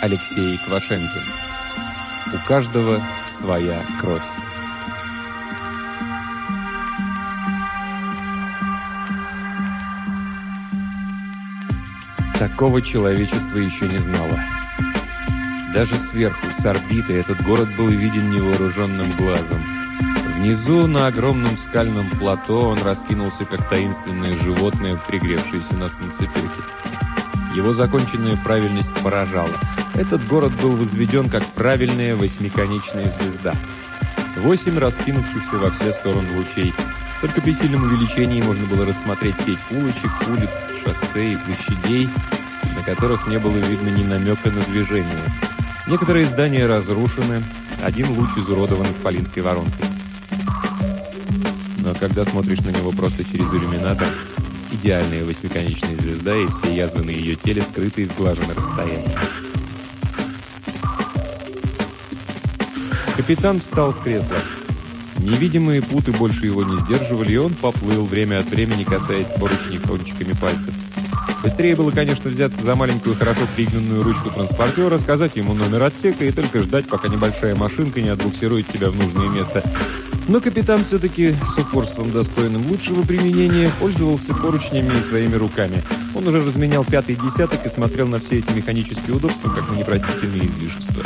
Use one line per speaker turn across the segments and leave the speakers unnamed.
Алексей Квашенкин. У каждого своя кровь. Такого человечества еще не знало. Даже сверху, с орбиты, этот город был виден невооруженным глазом. Внизу, на огромном скальном плато, он раскинулся, как таинственное животное, пригревшееся на солнцепеке. Его законченная правильность поражала. Этот город был возведен как правильная восьмиконечная звезда. Восемь раскинувшихся во все стороны лучей. Только при сильном увеличении можно было рассмотреть сеть улочек, улиц, шоссе и площадей, на которых не было видно ни намека на движение. Некоторые здания разрушены, один луч изуродован исполинской воронкой. Но когда смотришь на него просто через иллюминатор, идеальная восьмиконечная звезда и все язвы на ее теле скрыты и сглажены расстоянием. Капитан встал с кресла. Невидимые путы больше его не сдерживали, и он поплыл, время от времени касаясь поручней кончиками пальцев. Быстрее было, конечно, взяться за маленькую, хорошо пригнанную ручку транспортера, сказать ему номер отсека и только ждать, пока небольшая машинка не отбуксирует тебя в нужное место. Но капитан все-таки с упорством, достойным лучшего применения, пользовался поручнями и своими руками. Он уже разменял пятый десяток и смотрел на все эти механические удобства, как на непростительные излишества.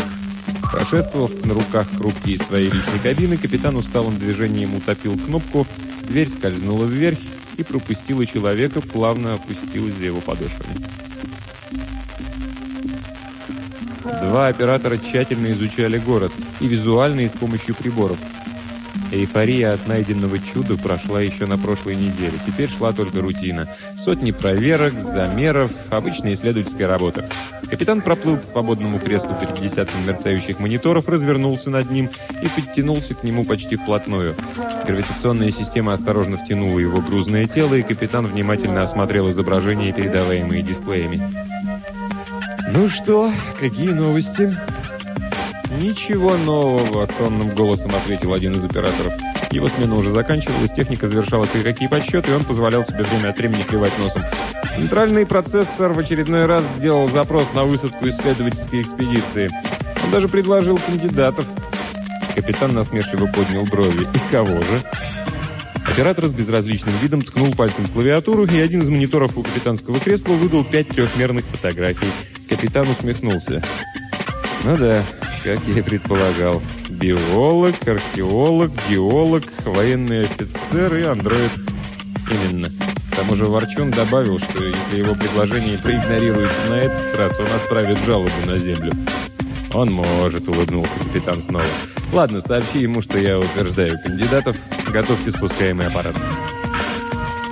Прошествовав на руках хрупкие своей личной кабины, капитан усталым движением утопил кнопку, дверь скользнула вверх и пропустила человека, плавно опустилась за его подошвами. Два оператора тщательно изучали город, и визуально, и с помощью приборов – Эйфория от найденного чуда прошла еще на прошлой неделе. Теперь шла только рутина. Сотни проверок, замеров, обычная исследовательская работа. Капитан проплыл к свободному креслу перед десятком мерцающих мониторов, развернулся над ним и подтянулся к нему почти вплотную. Гравитационная система осторожно втянула его грузное тело, и капитан внимательно осмотрел изображения, передаваемые дисплеями. «Ну что, какие новости?» «Ничего нового», — сонным голосом ответил один из операторов. Его смена уже заканчивалась, техника завершала кое-какие подсчеты, и он позволял себе время от времени клевать носом. Центральный процессор в очередной раз сделал запрос на высадку исследовательской экспедиции. Он даже предложил кандидатов. Капитан насмешливо поднял брови. «И кого же?» Оператор с безразличным видом ткнул пальцем в клавиатуру, и один из мониторов у капитанского кресла выдал пять трехмерных фотографий. Капитан усмехнулся. «Ну да, как я и предполагал. Биолог, археолог, геолог, военный офицер и андроид. Именно. К тому же Ворчун добавил, что если его предложение проигнорируют на этот раз, он отправит жалобу на Землю. «Он может», — улыбнулся капитан снова. «Ладно, сообщи ему, что я утверждаю кандидатов. Готовьте спускаемый аппарат».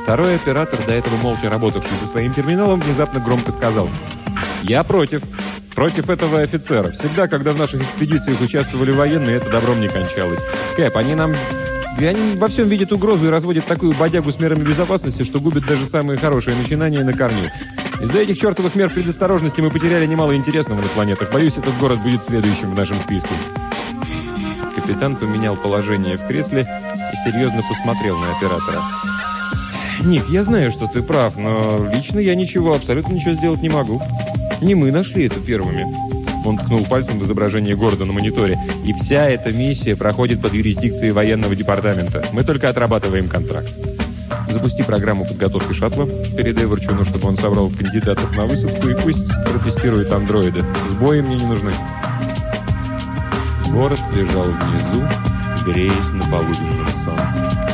Второй оператор, до этого молча работавший за своим терминалом, внезапно громко сказал «Я против». Против этого офицера. Всегда, когда в наших экспедициях участвовали военные, это добром не кончалось. Кэп, они нам... И они во всем видят угрозу и разводят такую бодягу с мерами безопасности, что губят даже самые хорошие начинания на корню. Из-за этих чертовых мер предосторожности мы потеряли немало интересного на планетах. Боюсь, этот город будет следующим в нашем списке. Капитан поменял положение в кресле и серьезно посмотрел на оператора. «Ник, я знаю, что ты прав, но лично я ничего, абсолютно ничего сделать не могу. Не мы нашли это первыми. Он ткнул пальцем в изображение города на мониторе. И вся эта миссия проходит под юрисдикцией военного департамента. Мы только отрабатываем контракт. Запусти программу подготовки шаттла, передай Ворчуну, чтобы он собрал кандидатов на высадку и пусть протестирует андроиды. Сбои мне не нужны. Город лежал внизу, греясь на полуденном солнце.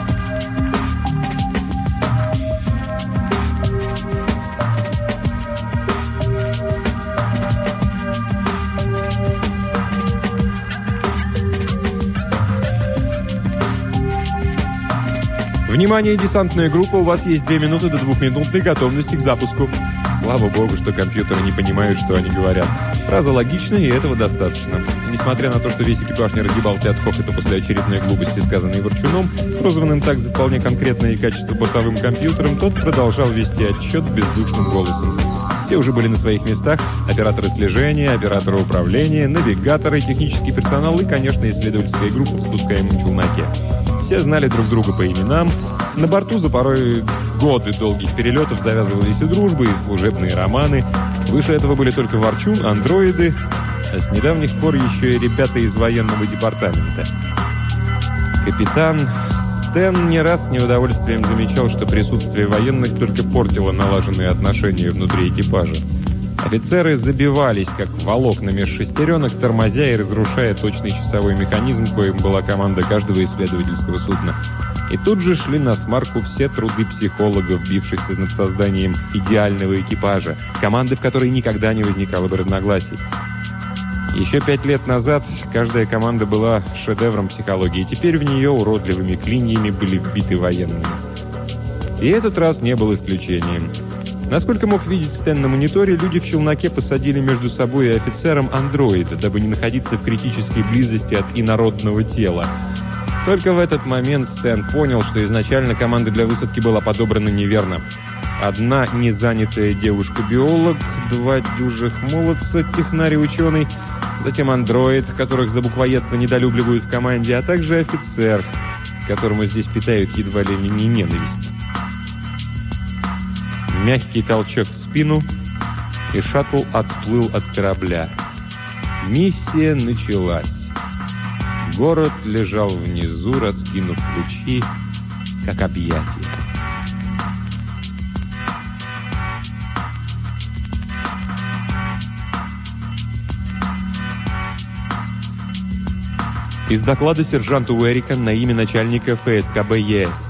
Внимание, десантная группа, у вас есть две минуты до двухминутной готовности к запуску. Слава богу, что компьютеры не понимают, что они говорят. Фраза логична, и этого достаточно. Несмотря на то, что весь экипаж не разгибался от хохота после очередной глупости, сказанной Ворчуном, прозванным так за вполне конкретное качество бортовым компьютером, тот продолжал вести отчет бездушным голосом. Все уже были на своих местах. Операторы слежения, операторы управления, навигаторы, технический персонал и, конечно, исследовательская группа в спускаемом челноке. Все знали друг друга по именам. На борту за порой годы долгих перелетов завязывались и дружбы, и служебные романы. Выше этого были только ворчун, андроиды, а с недавних пор еще и ребята из военного департамента. Капитан Стэн не раз с неудовольствием замечал, что присутствие военных только портило налаженные отношения внутри экипажа. Офицеры забивались, как волокна меж шестеренок, тормозя и разрушая точный часовой механизм, коим была команда каждого исследовательского судна. И тут же шли на смарку все труды психологов, бившихся над созданием идеального экипажа, команды, в которой никогда не возникало бы разногласий. Еще пять лет назад каждая команда была шедевром психологии, теперь в нее уродливыми клиньями были вбиты военные. И этот раз не был исключением. Насколько мог видеть Стэн на мониторе, люди в челноке посадили между собой и офицером андроида, дабы не находиться в критической близости от инородного тела. Только в этот момент Стэн понял, что изначально команда для высадки была подобрана неверно. Одна незанятая девушка-биолог, два дюжих молодца, технарь и ученый – затем андроид, которых за буквоедство недолюбливают в команде, а также офицер, которому здесь питают едва ли не ненависть. Мягкий толчок в спину, и шаттл отплыл от корабля. Миссия началась. Город лежал внизу, раскинув лучи, как объятия. Из доклада сержанта Уэрика на имя начальника ФСКБ ЕС.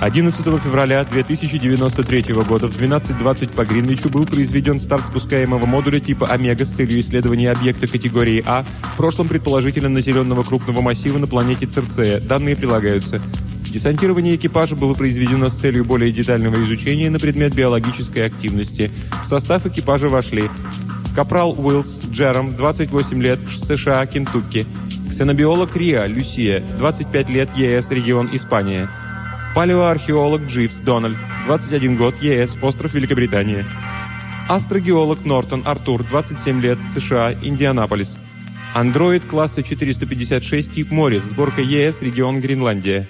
11 февраля 2093 года в 12.20 по Гринвичу был произведен старт спускаемого модуля типа «Омега» с целью исследования объекта категории А, в прошлом предположительно населенного крупного массива на планете Церцея. Данные прилагаются. Десантирование экипажа было произведено с целью более детального изучения на предмет биологической активности. В состав экипажа вошли Капрал Уиллс, Джером, 28 лет, США, Кентукки. Ксенобиолог Риа, Люсия, 25 лет, ЕС, регион Испания. Палеоархеолог Дживс Дональд, 21 год, ЕС, остров Великобритания. Астрогеолог Нортон Артур, 27 лет, США, Индианаполис. Андроид класса 456, тип Моррис, сборка ЕС, регион Гренландия.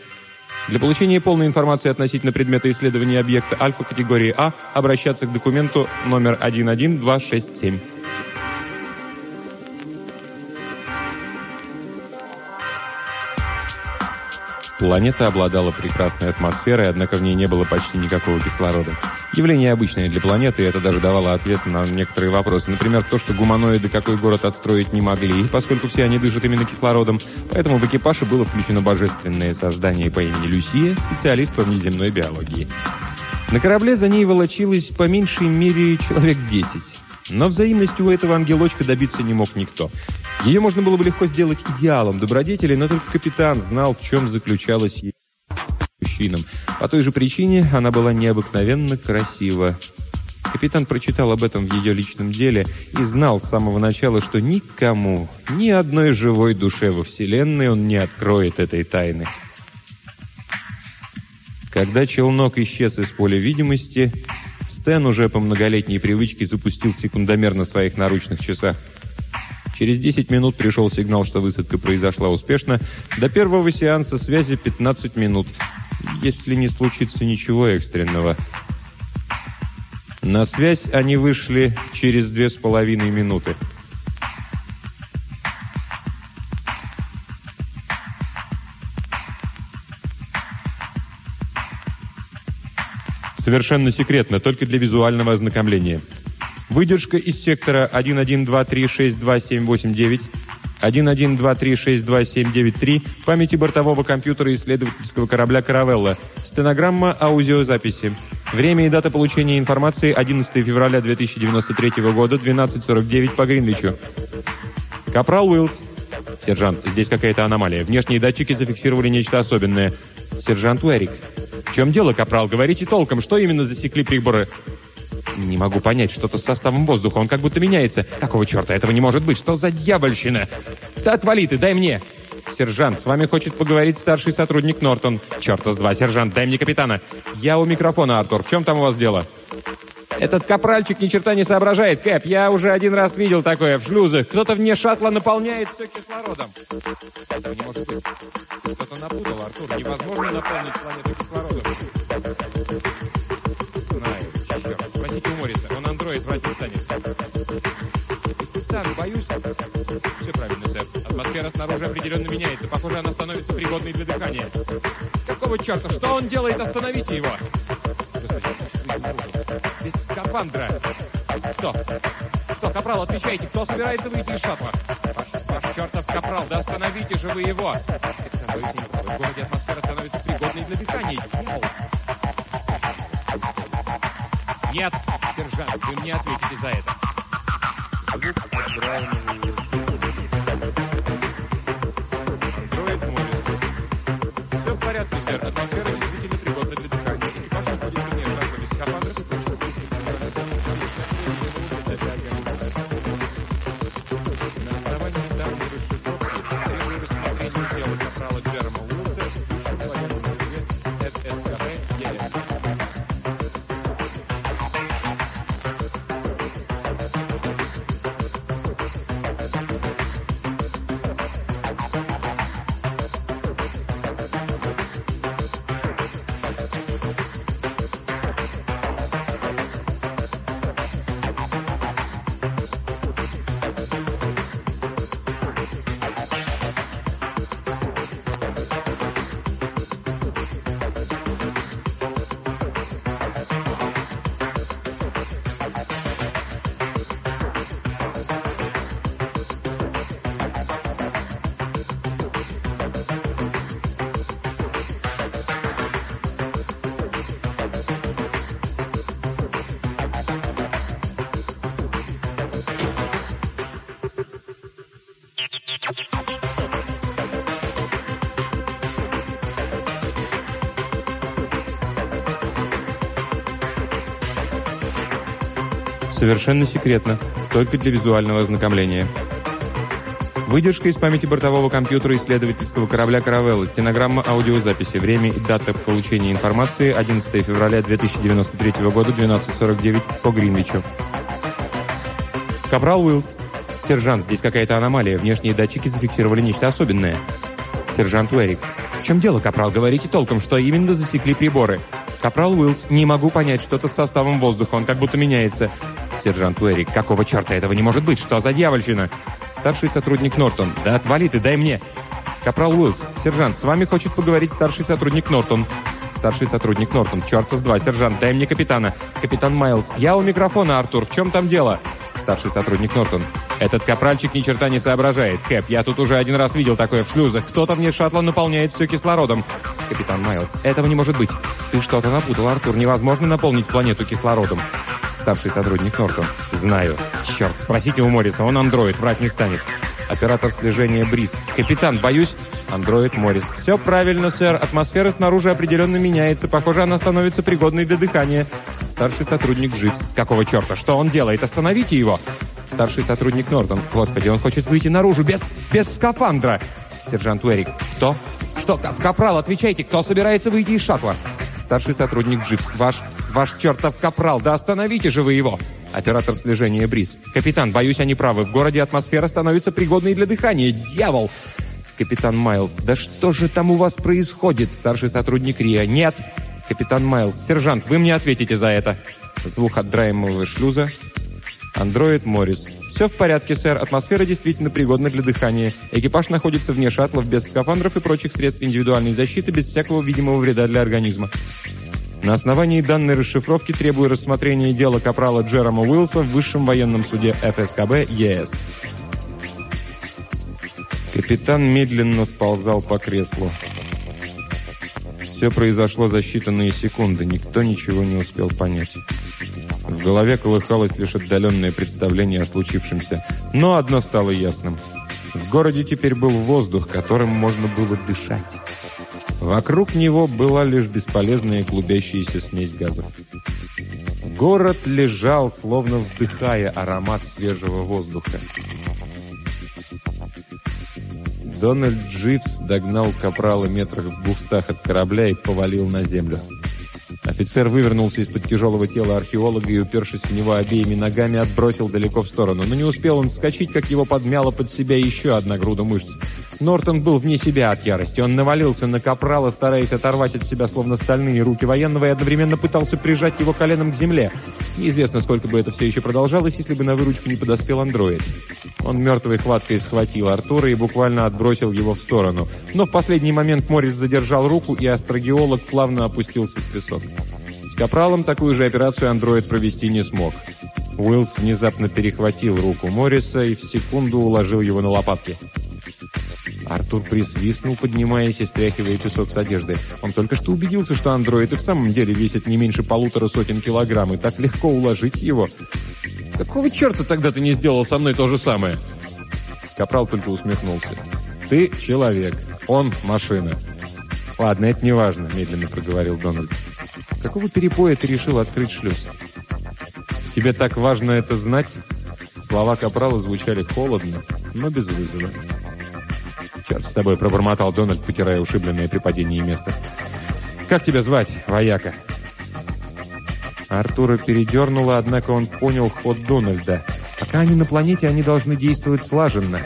Для получения полной информации относительно предмета исследования объекта альфа категории А обращаться к документу номер 11267. Планета обладала прекрасной атмосферой, однако в ней не было почти никакого кислорода. Явление обычное для планеты, и это даже давало ответ на некоторые вопросы. Например, то, что гуманоиды какой город отстроить не могли, поскольку все они дышат именно кислородом. Поэтому в экипаже было включено божественное создание по имени Люсия, специалист по внеземной биологии. На корабле за ней волочилось по меньшей мере человек 10. Но взаимностью у этого ангелочка добиться не мог никто. Ее можно было бы легко сделать идеалом добродетели, но только капитан знал, в чем заключалась ее мужчинам. По той же причине она была необыкновенно красива. Капитан прочитал об этом в ее личном деле и знал с самого начала, что никому, ни одной живой душе во Вселенной он не откроет этой тайны. Когда челнок исчез из поля видимости, Стэн уже по многолетней привычке запустил секундомер на своих наручных часах. Через 10 минут пришел сигнал, что высадка произошла успешно. До первого сеанса связи 15 минут, если не случится ничего экстренного. На связь они вышли через две с половиной минуты. Совершенно секретно, только для визуального ознакомления. Выдержка из сектора 1123627889, 1123627993, памяти бортового компьютера исследовательского корабля «Каравелла», стенограмма аудиозаписи. Время и дата получения информации 11 февраля 2093 года, 12.49 по Гринвичу. Капрал Уиллс. Сержант, здесь какая-то аномалия. Внешние датчики зафиксировали нечто особенное. Сержант Уэрик. Чем дело, Капрал? Говорите толком, что именно засекли приборы? Не могу понять, что-то с составом воздуха, он как будто меняется. Какого черта, этого не может быть, что за дьявольщина? Да отвали ты, дай мне! Сержант, с вами хочет поговорить старший сотрудник Нортон. Черта с два, сержант, дай мне капитана. Я у микрофона, Артур, в чем там у вас дело? Этот капральчик ни черта не соображает, Кэп. Я уже один раз видел такое в шлюзах. Кто-то вне шаттла наполняет все кислородом. Этого не может быть. Что-то напутал, Артур. Невозможно наполнить планету кислородом. Так, боюсь... Все правильно, сэр. Атмосфера снаружи определенно меняется. Похоже, она становится пригодной для дыхания. Какого черта? Что он делает? Остановите его! Без скафандра. Кто? Что, капрал, отвечайте, кто собирается выйти из шаттла? Ваш, ваш чертов капрал, да остановите же вы его! В городе атмосфера становится пригодной для дыхания. Нет, сержант, вы мне ответите за это. Все в порядке, сэр. Атмосфера действительно Совершенно секретно, только для визуального ознакомления. Выдержка из памяти бортового компьютера исследовательского корабля «Каравелла», стенограмма аудиозаписи, время и дата получения информации 11 февраля 2093 года, 12.49 по Гринвичу. Капрал Уиллс. Сержант, здесь какая-то аномалия. Внешние датчики зафиксировали нечто особенное. Сержант Уэрик. В чем дело, Капрал? Говорите толком, что именно засекли приборы. Капрал Уиллс. Не могу понять, что-то с составом воздуха, он как будто меняется. Сержант Уэрик. Какого черта этого не может быть? Что за дьявольщина? Старший сотрудник Нортон. Да отвали ты, дай мне. Капрал Уиллс. Сержант, с вами хочет поговорить старший сотрудник Нортон. Старший сотрудник Нортон. Черта с два. Сержант, дай мне капитана. Капитан Майлз. Я у микрофона, Артур. В чем там дело? Старший сотрудник Нортон. Этот капральчик ни черта не соображает. Кэп, я тут уже один раз видел такое в шлюзах. Кто-то вне шаттла наполняет все кислородом. Капитан Майлз. Этого не может быть. Ты что-то напутал, Артур. Невозможно наполнить планету кислородом. Старший сотрудник Нортон. Знаю. Черт, спросите у Морриса, он андроид, врать не станет. Оператор слежения Бриз. Капитан, боюсь. Андроид Моррис. Все правильно, сэр. Атмосфера снаружи определенно меняется. Похоже, она становится пригодной для дыхания. Старший сотрудник Дживс. Какого черта? Что он делает? Остановите его. Старший сотрудник Нортон. Господи, он хочет выйти наружу без, без скафандра. Сержант Уэрик. Кто? Что? Кап- Капрал, отвечайте, кто собирается выйти из шаттла? Старший сотрудник Дживс. Ваш, ваш чертов капрал. Да остановите же вы его. Оператор слежения Бриз. Капитан, боюсь, они правы. В городе атмосфера становится пригодной для дыхания. Дьявол! Капитан Майлз. Да что же там у вас происходит? Старший сотрудник Риа. Нет. Капитан Майлз. Сержант, вы мне ответите за это. Звук отдраиваемого шлюза. Андроид Моррис. Все в порядке, сэр. Атмосфера действительно пригодна для дыхания. Экипаж находится вне шаттлов без скафандров и прочих средств индивидуальной защиты без всякого видимого вреда для организма. На основании данной расшифровки требую рассмотрения дела капрала Джерома Уилса в Высшем военном суде ФСКБ ЕС. Капитан медленно сползал по креслу. Все произошло за считанные секунды. Никто ничего не успел понять. В голове колыхалось лишь отдаленное представление о случившемся. Но одно стало ясным. В городе теперь был воздух, которым можно было дышать. Вокруг него была лишь бесполезная клубящаяся смесь газов. Город лежал, словно вдыхая аромат свежего воздуха. Дональд Дживс догнал капрала метрах в двухстах от корабля и повалил на землю. Офицер вывернулся из-под тяжелого тела археолога и, упершись в него обеими ногами, отбросил далеко в сторону. Но не успел он вскочить, как его подмяла под себя еще одна груда мышц. Нортон был вне себя от ярости. Он навалился на капрала, стараясь оторвать от себя словно стальные руки военного и одновременно пытался прижать его коленом к земле. Неизвестно, сколько бы это все еще продолжалось, если бы на выручку не подоспел андроид. Он мертвой хваткой схватил Артура и буквально отбросил его в сторону. Но в последний момент Моррис задержал руку, и астрогеолог плавно опустился в песок. С Капралом такую же операцию андроид провести не смог. Уиллс внезапно перехватил руку Морриса и в секунду уложил его на лопатки. Артур присвистнул, поднимаясь и стряхивая песок с одежды. Он только что убедился, что андроид и в самом деле весит не меньше полутора сотен килограмм, и так легко уложить его. «Какого черта тогда ты не сделал со мной то же самое?» Капрал только усмехнулся. «Ты человек, он машина». «Ладно, это не важно», — медленно проговорил Дональд. «С какого перепоя ты решил открыть шлюз?» «Тебе так важно это знать?» Слова Капрала звучали холодно, но без вызова. «Черт с тобой!» – пробормотал Дональд, потирая ушибленное при падении место. «Как тебя звать, вояка?» Артура передернуло, однако он понял ход Дональда. Пока они на планете, они должны действовать слаженно.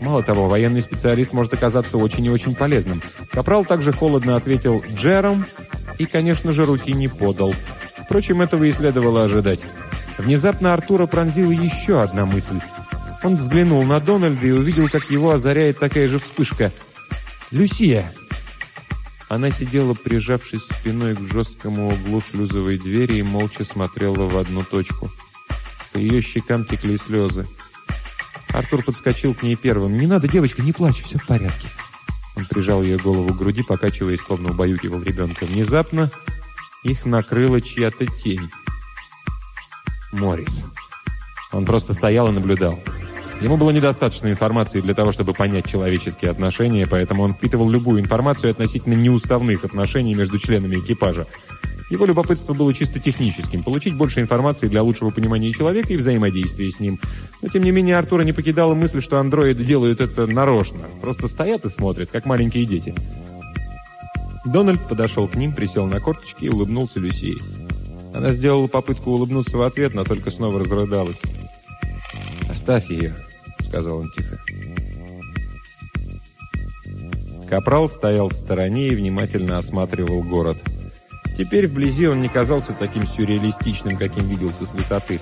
Мало того, военный специалист может оказаться очень и очень полезным. Капрал также холодно ответил «Джером» и, конечно же, руки не подал. Впрочем, этого и следовало ожидать. Внезапно Артура пронзила еще одна мысль – он взглянул на Дональда и увидел, как его озаряет такая же вспышка. «Люсия!» Она сидела, прижавшись спиной к жесткому углу шлюзовой двери и молча смотрела в одну точку. По ее щекам текли слезы. Артур подскочил к ней первым. «Не надо, девочка, не плачь, все в порядке». Он прижал ее голову к груди, покачиваясь, словно убаюкивал ребенка. Внезапно их накрыла чья-то тень. Морис. Он просто стоял и наблюдал. Ему было недостаточно информации для того, чтобы понять человеческие отношения, поэтому он впитывал любую информацию относительно неуставных отношений между членами экипажа. Его любопытство было чисто техническим – получить больше информации для лучшего понимания человека и взаимодействия с ним. Но, тем не менее, Артура не покидала мысль, что андроиды делают это нарочно. Просто стоят и смотрят, как маленькие дети. Дональд подошел к ним, присел на корточки и улыбнулся Люсии. Она сделала попытку улыбнуться в ответ, но только снова разрыдалась. «Оставь ее», сказал он тихо. Капрал стоял в стороне и внимательно осматривал город. Теперь вблизи он не казался таким сюрреалистичным, каким виделся с высоты.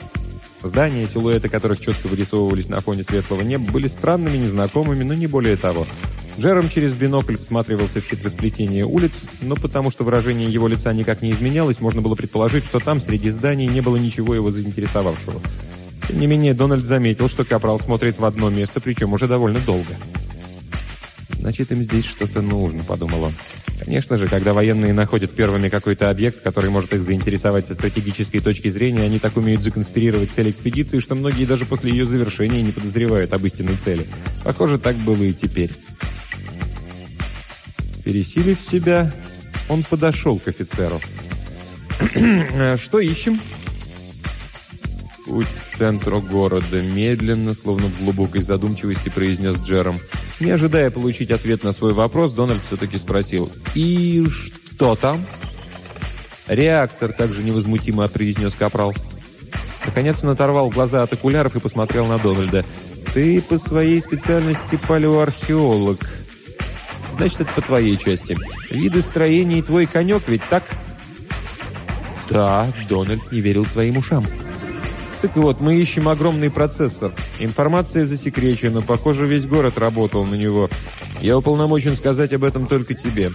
Здания, силуэты которых четко вырисовывались на фоне светлого неба, были странными, незнакомыми, но не более того. Джером через бинокль всматривался в хитросплетение улиц, но потому что выражение его лица никак не изменялось, можно было предположить, что там среди зданий не было ничего его заинтересовавшего. Тем не менее, Дональд заметил, что Капрал смотрит в одно место, причем уже довольно долго. «Значит, им здесь что-то нужно», — подумал он. Конечно же, когда военные находят первыми какой-то объект, который может их заинтересовать со стратегической точки зрения, они так умеют законспирировать цель экспедиции, что многие даже после ее завершения не подозревают об истинной цели. Похоже, так было и теперь. Пересилив себя, он подошел к офицеру. «Что ищем?» «Путь к центру города», — медленно, словно в глубокой задумчивости произнес Джером. Не ожидая получить ответ на свой вопрос, Дональд все-таки спросил. «И что там?» «Реактор», — также невозмутимо произнес Капрал. Наконец он оторвал глаза от окуляров и посмотрел на Дональда. «Ты по своей специальности палеоархеолог. Значит, это по твоей части. Виды строений твой конек, ведь так?» «Да», — Дональд не верил своим ушам. Так вот, мы ищем огромный процессор. Информация засекречена, похоже, весь город работал на него. Я уполномочен сказать об этом только тебе.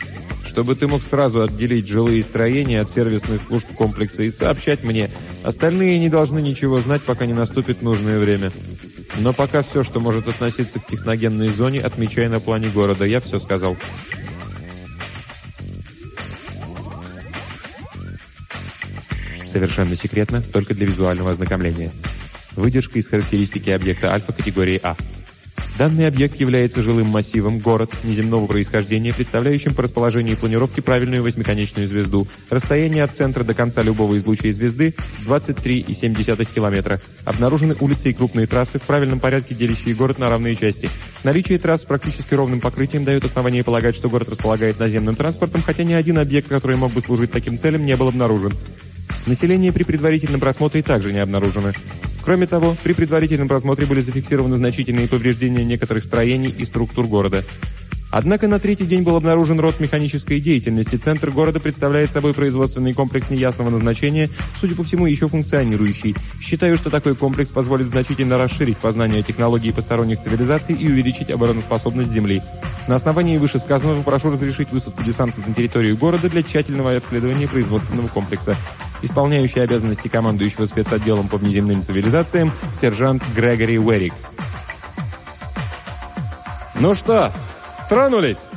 Чтобы ты мог сразу отделить жилые строения от сервисных служб комплекса и сообщать мне. Остальные не должны ничего знать, пока не наступит нужное время. Но пока все, что может относиться к техногенной зоне, отмечай на плане города. Я все сказал. Совершенно секретно, только для визуального ознакомления. Выдержка из характеристики объекта альфа категории А. Данный объект является жилым массивом, город неземного происхождения, представляющим по расположению и планировке правильную восьмиконечную звезду. Расстояние от центра до конца любого излучия звезды 23,7 километра. Обнаружены улицы и крупные трассы, в правильном порядке делящие город на равные части. Наличие трасс с практически ровным покрытием дает основание полагать, что город располагает наземным транспортом, хотя ни один объект, который мог бы служить таким целям, не был обнаружен. Население при предварительном просмотре также не обнаружено. Кроме того, при предварительном просмотре были зафиксированы значительные повреждения некоторых строений и структур города. Однако на третий день был обнаружен род механической деятельности. Центр города представляет собой производственный комплекс неясного назначения, судя по всему, еще функционирующий. Считаю, что такой комплекс позволит значительно расширить познание технологий посторонних цивилизаций и увеличить обороноспособность Земли. На основании вышесказанного прошу разрешить высадку десанта на территорию города для тщательного обследования производственного комплекса. Исполняющий обязанности командующего спецотделом по внеземным цивилизациям сержант Грегори Уэрик. «Ну что, Тронулись!»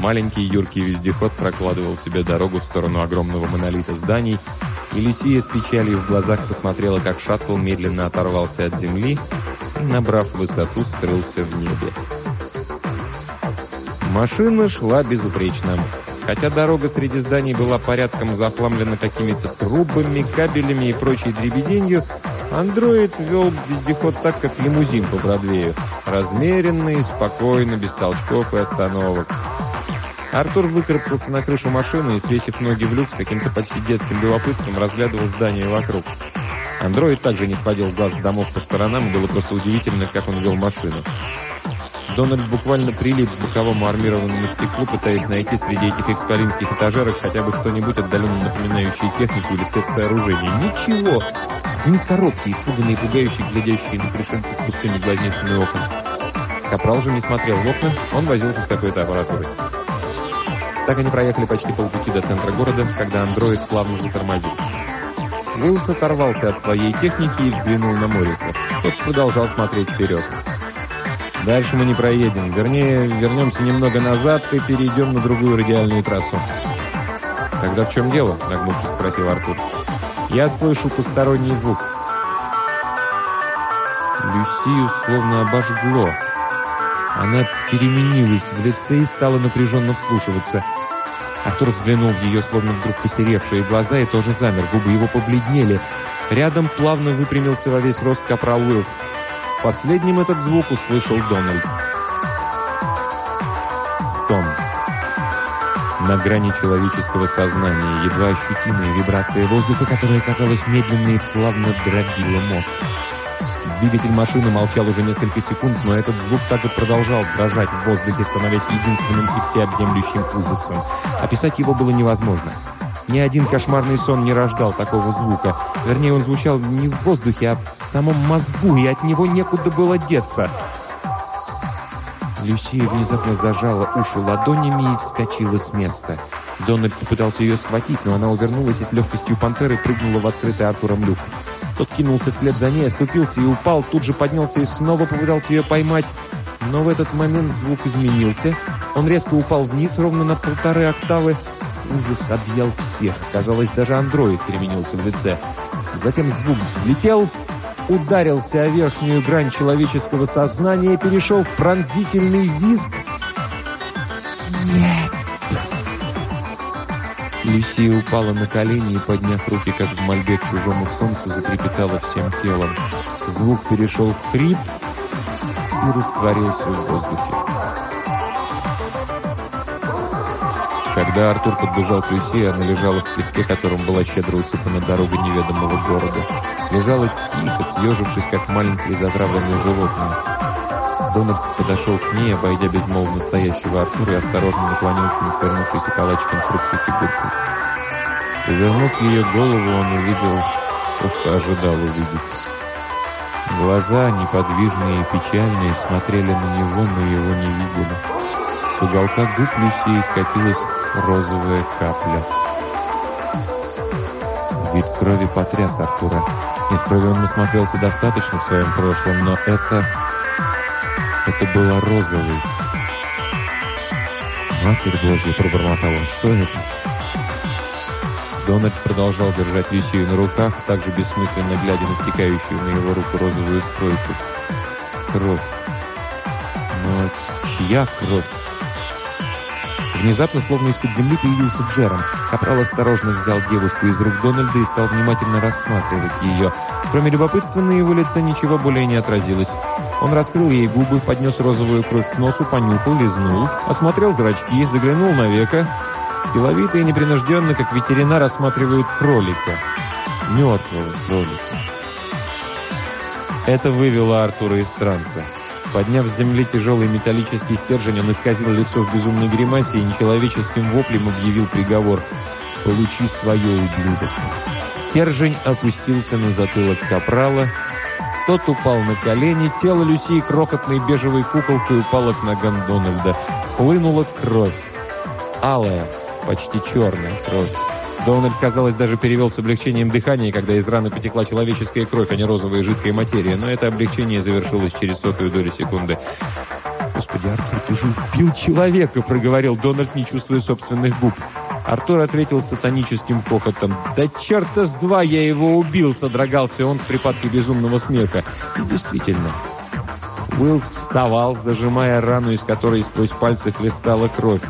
Маленький юркий вездеход прокладывал себе дорогу в сторону огромного монолита зданий, и Люсия с печалью в глазах посмотрела, как шаттл медленно оторвался от земли и, набрав высоту, скрылся в небе. Машина шла безупречно. Хотя дорога среди зданий была порядком захламлена какими-то трубами, кабелями и прочей дребеденью, Андроид вел вездеход так, как лимузин по Бродвею. Размеренно и спокойно, без толчков и остановок. Артур выкарабкался на крышу машины и, свесив ноги в люк, с каким-то почти детским любопытством разглядывал здания вокруг. Андроид также не сводил глаз с домов по сторонам, было просто удивительно, как он вел машину. Дональд буквально прилип к боковому армированному стеклу, пытаясь найти среди этих экспалинских этажерок хотя бы что-нибудь отдаленно напоминающее технику или спецсооружение. Ничего! Ни коробки, испуганные и глядящие на пришельцев пустыми глазницами окон. Капрал же не смотрел в окна, он возился с какой-то аппаратурой. Так они проехали почти полпути до центра города, когда андроид плавно затормозил. Уиллс оторвался от своей техники и взглянул на Морриса. Тот продолжал смотреть вперед. «Дальше мы не проедем. Вернее, вернемся немного назад и перейдем на другую радиальную трассу». «Тогда в чем дело?» – нагнувшись, спросил Артур. Я слышу посторонний звук. Люсию словно обожгло. Она переменилась в лице и стала напряженно вслушиваться. Артур взглянул в ее словно вдруг посеревшие глаза и тоже замер. Губы его побледнели. Рядом плавно выпрямился во весь рост капрал Уиллс. Последним этот звук услышал Дональд. На грани человеческого сознания, едва ощутимая вибрация воздуха, которая, казалось, медленно и плавно дробила мозг. Двигатель машины молчал уже несколько секунд, но этот звук так и продолжал дрожать в воздухе, становясь единственным и всеобъемлющим ужасом. Описать его было невозможно. Ни один кошмарный сон не рождал такого звука. Вернее, он звучал не в воздухе, а в самом мозгу, и от него некуда было деться. Люсия внезапно зажала уши ладонями и вскочила с места. Дональд попытался ее схватить, но она увернулась и с легкостью пантеры прыгнула в открытый Артуром люк. Тот кинулся вслед за ней, оступился и упал, тут же поднялся и снова попытался ее поймать. Но в этот момент звук изменился. Он резко упал вниз, ровно на полторы октавы. Ужас объял всех. Казалось, даже андроид переменился в лице. Затем звук взлетел, ударился о верхнюю грань человеческого сознания перешел в пронзительный визг. «Нет!» Люсия упала на колени и, подняв руки, как в мольбе к чужому солнцу, затрепетала всем телом. Звук перешел в хрип и растворился в воздухе. Когда Артур подбежал к Люсии, она лежала в песке, которым была щедро усыпана дорога неведомого города. Лежала тихо, съежившись, как маленькое затравленное животное. Дональд подошел к ней, обойдя безмолвно стоящего Артура, и осторожно наклонился над свернувшейся калачиком хрупкой фигуркой. Повернув ее голову, он увидел то, что ожидал увидеть. Глаза, неподвижные и печальные, смотрели на него, но его не видели. С уголка губ Люсии скатилась розовая капля. Вид крови потряс Артура. Нет, крови он насмотрелся достаточно в своем прошлом, но это... Это было розовый. «Матерь Божья!» – пробормотал он. «Что это?» Дональд продолжал держать Люсию на руках, также бессмысленно глядя на стекающую на его руку розовую стройку. кровь. Но чья кровь? Внезапно, словно из-под земли, появился Джером. Капрал осторожно взял девушку из рук Дональда и стал внимательно рассматривать ее. Кроме любопытства, на его лице ничего более не отразилось. Он раскрыл ей губы, поднес розовую кровь к носу, понюхал, лизнул, осмотрел зрачки, заглянул на века. Деловито и непринужденно, как ветеринар осматривает кролика. Мертвого кролика. Это вывело Артура из транса. Подняв с земли тяжелый металлический стержень, он исказил лицо в безумной гримасе и нечеловеческим воплем объявил приговор «Получи свое, ублюдок». Стержень опустился на затылок капрала. Тот упал на колени, тело Люсии крохотной бежевой куколкой упало к ногам Дональда. Хлынула кровь. Алая, почти черная кровь. Дональд, казалось, даже перевел с облегчением дыхания, когда из раны потекла человеческая кровь, а не розовая жидкая материя. Но это облегчение завершилось через сотую долю секунды. «Господи, Артур, ты же убил человека!» – проговорил Дональд, не чувствуя собственных губ. Артур ответил сатаническим хохотом. «Да черта с два я его убил!» – содрогался он в припадке безумного смеха. И действительно, Уиллс вставал, зажимая рану, из которой сквозь пальцы хлестала кровь.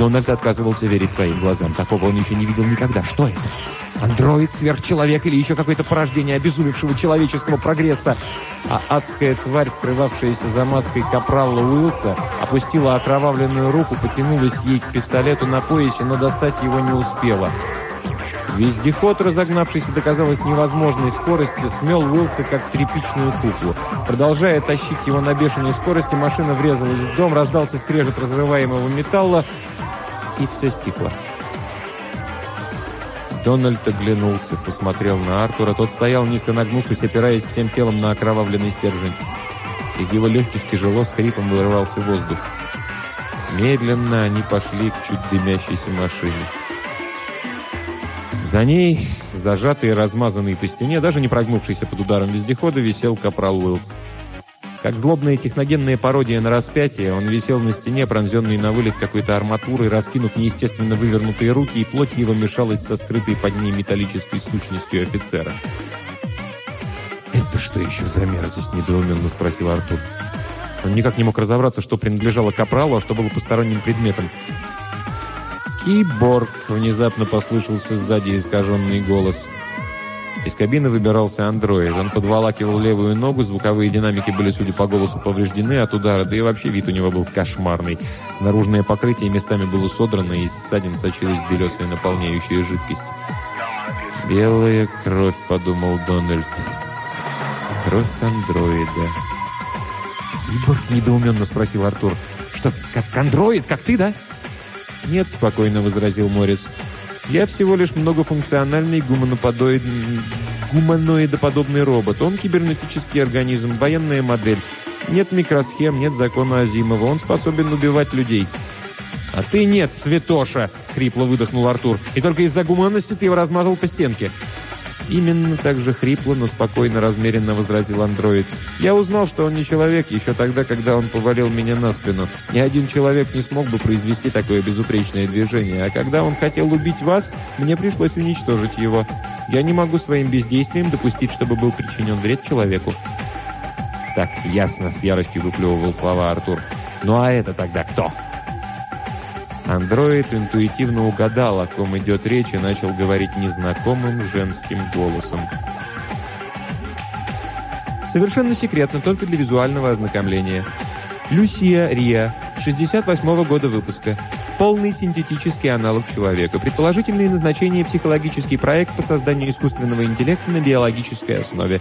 Дональд отказывался верить своим глазам. Такого он еще не видел никогда. Что это? Андроид, сверхчеловек или еще какое-то порождение обезумевшего человеческого прогресса? А адская тварь, скрывавшаяся за маской капрала Уилса, опустила окровавленную руку, потянулась ей к пистолету на поясе, но достать его не успела. Вездеход, разогнавшийся до казалось невозможной скорости, смел Уилса как тряпичную куклу. Продолжая тащить его на бешеной скорости, машина врезалась в дом, раздался скрежет разрываемого металла, и все стихло. Дональд оглянулся, посмотрел на Артура. Тот стоял, низко нагнувшись, опираясь всем телом на окровавленный стержень. Из его легких тяжело с хрипом вырывался воздух. Медленно они пошли к чуть дымящейся машине. За ней, зажатый и размазанный по стене, даже не прогнувшийся под ударом вездехода, висел капрал Уиллс. Как злобная техногенная пародия на распятие, он висел на стене, пронзенный на вылет какой-то арматурой, раскинув неестественно вывернутые руки, и плоть его мешалась со скрытой под ней металлической сущностью офицера. «Это что еще за мерзость?» – недоуменно спросил Артур. Он никак не мог разобраться, что принадлежало капралу, а что было посторонним предметом. «Киборг!» – внезапно послышался сзади искаженный голос – из кабины выбирался андроид. Он подволакивал левую ногу, звуковые динамики были, судя по голосу, повреждены от удара, да и вообще вид у него был кошмарный. Наружное покрытие местами было содрано, и из ссадин сочилась белесая наполняющая жидкость. «Белая кровь», — подумал Дональд. «Кровь андроида». «Иборг?» — недоуменно спросил Артур. «Что, как андроид, как ты, да?» «Нет», — спокойно возразил Морец. Я всего лишь многофункциональный гуманоподоид... гуманоидоподобный робот. Он кибернетический организм, военная модель. Нет микросхем, нет закона Азимова. Он способен убивать людей. «А ты нет, святоша!» — хрипло выдохнул Артур. «И только из-за гуманности ты его размазал по стенке». Именно так же хрипло, но спокойно, размеренно возразил андроид. «Я узнал, что он не человек еще тогда, когда он повалил меня на спину. Ни один человек не смог бы произвести такое безупречное движение, а когда он хотел убить вас, мне пришлось уничтожить его. Я не могу своим бездействием допустить, чтобы был причинен вред человеку». «Так, ясно», — с яростью выплевывал слова Артур. «Ну а это тогда кто?» Андроид интуитивно угадал, о ком идет речь, и начал говорить незнакомым женским голосом. Совершенно секретно, только для визуального ознакомления. Люсия Риа, 68 -го года выпуска. Полный синтетический аналог человека. Предположительное назначение – психологический проект по созданию искусственного интеллекта на биологической основе.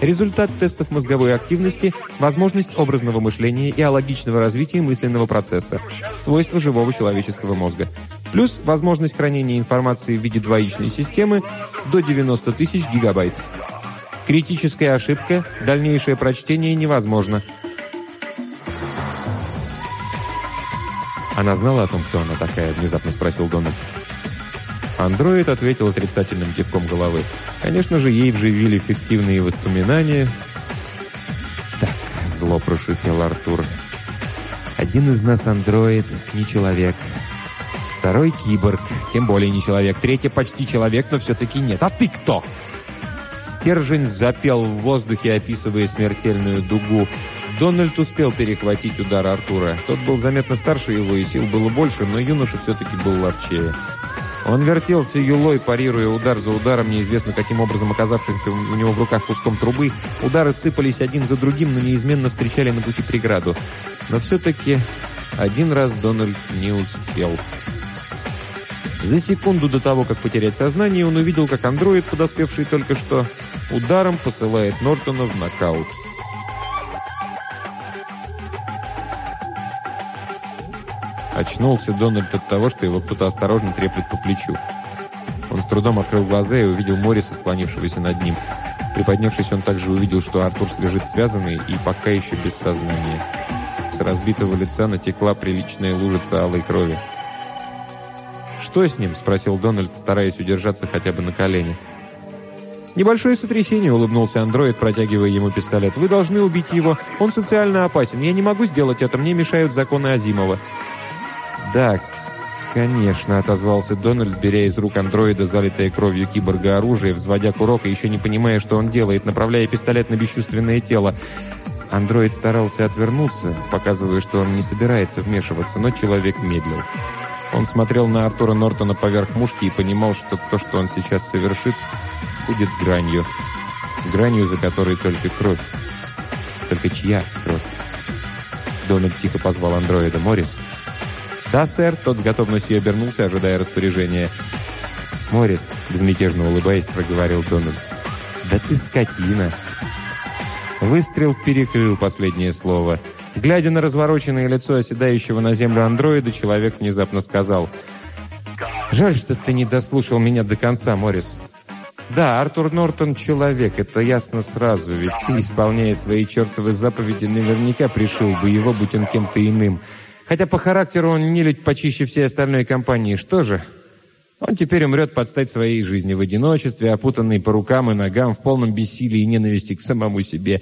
Результат тестов мозговой активности – возможность образного мышления и алогичного развития мысленного процесса, свойства живого человеческого мозга. Плюс возможность хранения информации в виде двоичной системы до 90 тысяч гигабайт. Критическая ошибка, дальнейшее прочтение невозможно. «Она знала о том, кто она такая?» – внезапно спросил Дональд. Андроид ответил отрицательным кивком головы. Конечно же, ей вживили фиктивные воспоминания. «Так», — зло прошипел Артур. «Один из нас андроид, не человек. Второй киборг, тем более не человек. Третий почти человек, но все-таки нет. А ты кто?» Стержень запел в воздухе, описывая смертельную дугу. Дональд успел перехватить удар Артура. Тот был заметно старше его, и сил было больше, но юноша все-таки был ловчее. Он вертелся юлой, парируя удар за ударом, неизвестно каким образом оказавшимся у него в руках куском трубы. Удары сыпались один за другим, но неизменно встречали на пути преграду. Но все-таки один раз Дональд не успел. За секунду до того, как потерять сознание, он увидел, как андроид, подоспевший только что, ударом посылает Нортона в нокаут. Очнулся Дональд от того, что его кто-то осторожно треплет по плечу. Он с трудом открыл глаза и увидел Морриса, склонившегося над ним. Приподнявшись, он также увидел, что Артур лежит связанный и пока еще без сознания. С разбитого лица натекла приличная лужица алой крови. «Что с ним?» – спросил Дональд, стараясь удержаться хотя бы на колени. «Небольшое сотрясение», – улыбнулся андроид, протягивая ему пистолет. «Вы должны убить его. Он социально опасен. Я не могу сделать это. Мне мешают законы Азимова». «Да, конечно», — отозвался Дональд, беря из рук андроида залитое кровью киборга оружие, взводя курок и еще не понимая, что он делает, направляя пистолет на бесчувственное тело. Андроид старался отвернуться, показывая, что он не собирается вмешиваться, но человек медлил. Он смотрел на Артура Нортона поверх мушки и понимал, что то, что он сейчас совершит, будет гранью. Гранью, за которой только кровь. Только чья кровь? Дональд тихо позвал андроида. «Моррис?» «Да, сэр», — тот с готовностью обернулся, ожидая распоряжения. «Моррис», — безмятежно улыбаясь, проговорил Дональд. «Да ты скотина!» Выстрел перекрыл последнее слово. Глядя на развороченное лицо оседающего на землю андроида, человек внезапно сказал, «Жаль, что ты не дослушал меня до конца, Моррис. Да, Артур Нортон — человек, это ясно сразу, ведь ты, исполняя свои чертовы заповеди, наверняка пришил бы его, будь он кем-то иным». Хотя по характеру он не нелюдь почище всей остальной компании. Что же? Он теперь умрет под стать своей жизни в одиночестве, опутанный по рукам и ногам, в полном бессилии и ненависти к самому себе.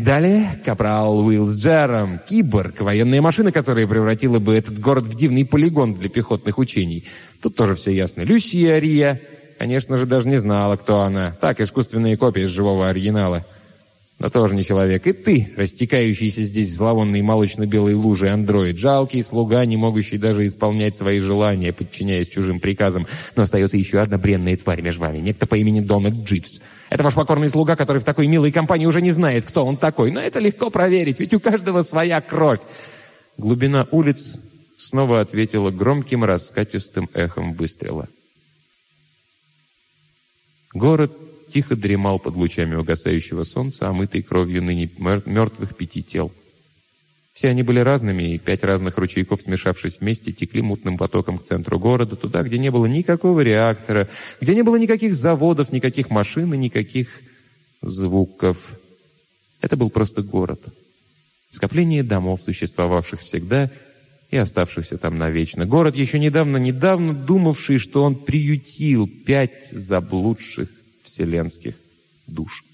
Далее Капрал Уиллс Джером, киборг, военная машина, которая превратила бы этот город в дивный полигон для пехотных учений. Тут тоже все ясно. Люсия Рия, конечно же, даже не знала, кто она. Так, искусственная копия из живого оригинала но тоже не человек. И ты, растекающийся здесь зловонной молочно-белой лужей андроид, жалкий слуга, не могущий даже исполнять свои желания, подчиняясь чужим приказам. Но остается еще одна бренная тварь между вами, некто по имени Дональд Дживс. Это ваш покорный слуга, который в такой милой компании уже не знает, кто он такой. Но это легко проверить, ведь у каждого своя кровь. Глубина улиц снова ответила громким раскатистым эхом выстрела. Город тихо дремал под лучами угасающего солнца, омытый кровью ныне мертвых пяти тел. Все они были разными, и пять разных ручейков, смешавшись вместе, текли мутным потоком к центру города, туда, где не было никакого реактора, где не было никаких заводов, никаких машин и никаких звуков. Это был просто город. Скопление домов, существовавших всегда и оставшихся там навечно. Город, еще недавно-недавно думавший, что он приютил пять заблудших вселенских душ.